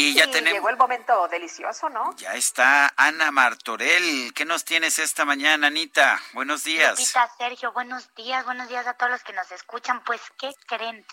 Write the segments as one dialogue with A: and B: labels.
A: Y ya
B: Sí,
A: tenemos.
B: Llegó el momento delicioso, ¿no?
A: Ya está Ana Martorell. ¿Qué nos tienes esta mañana, Anita? Buenos días.
C: Lupita, Sergio, buenos días, buenos días a todos los que nos escuchan. Pues, ¿qué creen?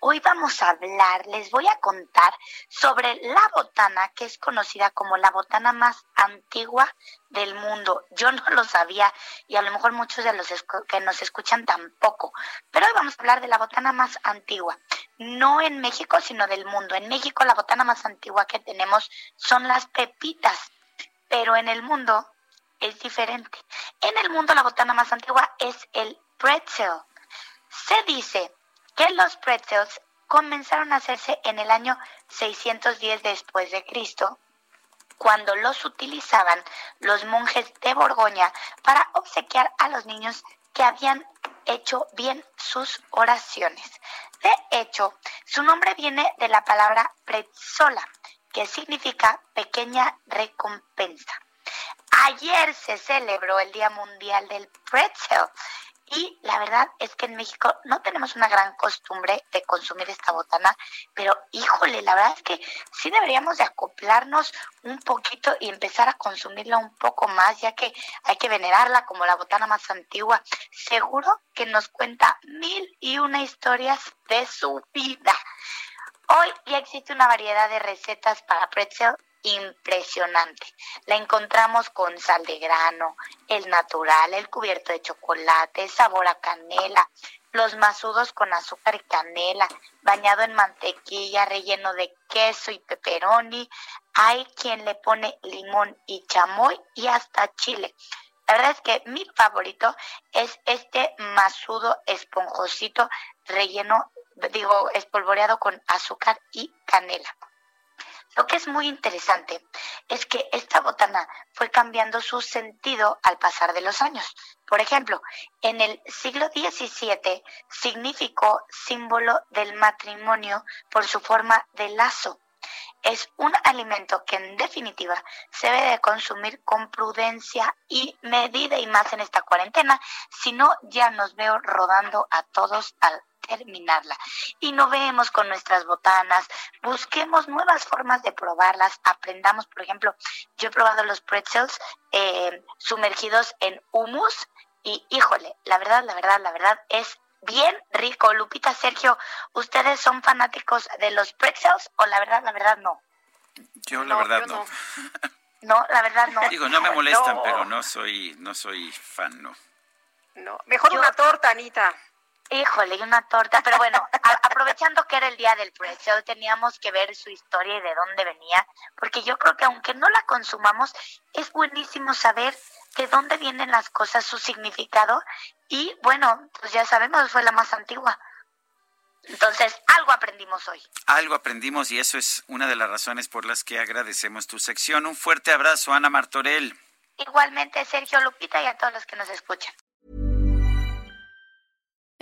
C: Hoy vamos a hablar, les voy a contar sobre la botana que es conocida como la botana más antigua del mundo. Yo no lo sabía y a lo mejor muchos de los que nos escuchan tampoco. Pero hoy vamos a hablar de la botana más antigua. No en México, sino del mundo. En México la botana más antigua que tenemos son las pepitas. Pero en el mundo es diferente. En el mundo la botana más antigua es el pretzel. Se dice que los pretzels comenzaron a hacerse en el año 610 después de Cristo, cuando los utilizaban los monjes de Borgoña para obsequiar a los niños que habían hecho bien sus oraciones. De hecho, su nombre viene de la palabra prezzola, que significa pequeña recompensa. Ayer se celebró el Día Mundial del Pretzel y la verdad es que en México no tenemos una gran costumbre de consumir esta botana, pero híjole, la verdad es que sí deberíamos de acoplarnos un poquito y empezar a consumirla un poco más, ya que hay que venerarla como la botana más antigua. Seguro que nos cuenta mil y una historias de su vida. Hoy ya existe una variedad de recetas para pretzel impresionante. La encontramos con sal de grano, el natural, el cubierto de chocolate, sabor a canela, los masudos con azúcar y canela, bañado en mantequilla, relleno de queso y pepperoni. Hay quien le pone limón y chamoy y hasta chile. La verdad es que mi favorito es este masudo esponjosito relleno, digo, espolvoreado con azúcar y canela. Lo que es muy interesante es que esta botana fue cambiando su sentido al pasar de los años. Por ejemplo, en el siglo XVII significó símbolo del matrimonio por su forma de lazo. Es un alimento que en definitiva se debe de consumir con prudencia y medida y más en esta cuarentena, si no ya nos veo rodando a todos al terminarla. Innovemos con nuestras botanas, busquemos nuevas formas de probarlas, aprendamos, por ejemplo, yo he probado los pretzels eh, sumergidos en hummus y híjole, la verdad, la verdad, la verdad es bien rico. Lupita, Sergio, ¿ustedes son fanáticos de los pretzels o la verdad, la verdad no?
A: Yo la
B: No,
A: verdad
B: yo
A: no.
B: no.
C: No, la verdad no.
A: Digo, no me molestan,
B: No.
A: pero no soy, no soy fan, no.
B: No, mejor
C: Yo-
B: una torta, Anita.
C: Híjole, y una torta. Pero bueno, a- aprovechando que era el día del pretzel, teníamos que ver su historia y de dónde venía, porque yo creo que aunque no la consumamos, es buenísimo saber de dónde vienen las cosas, su significado, y bueno, pues ya sabemos, fue la más antigua. Entonces, algo aprendimos hoy.
A: Algo aprendimos y eso es una de las razones por las que agradecemos tu sección. Un fuerte abrazo, Ana Martorell.
C: Igualmente, Sergio Lupita y a todos los que nos escuchan.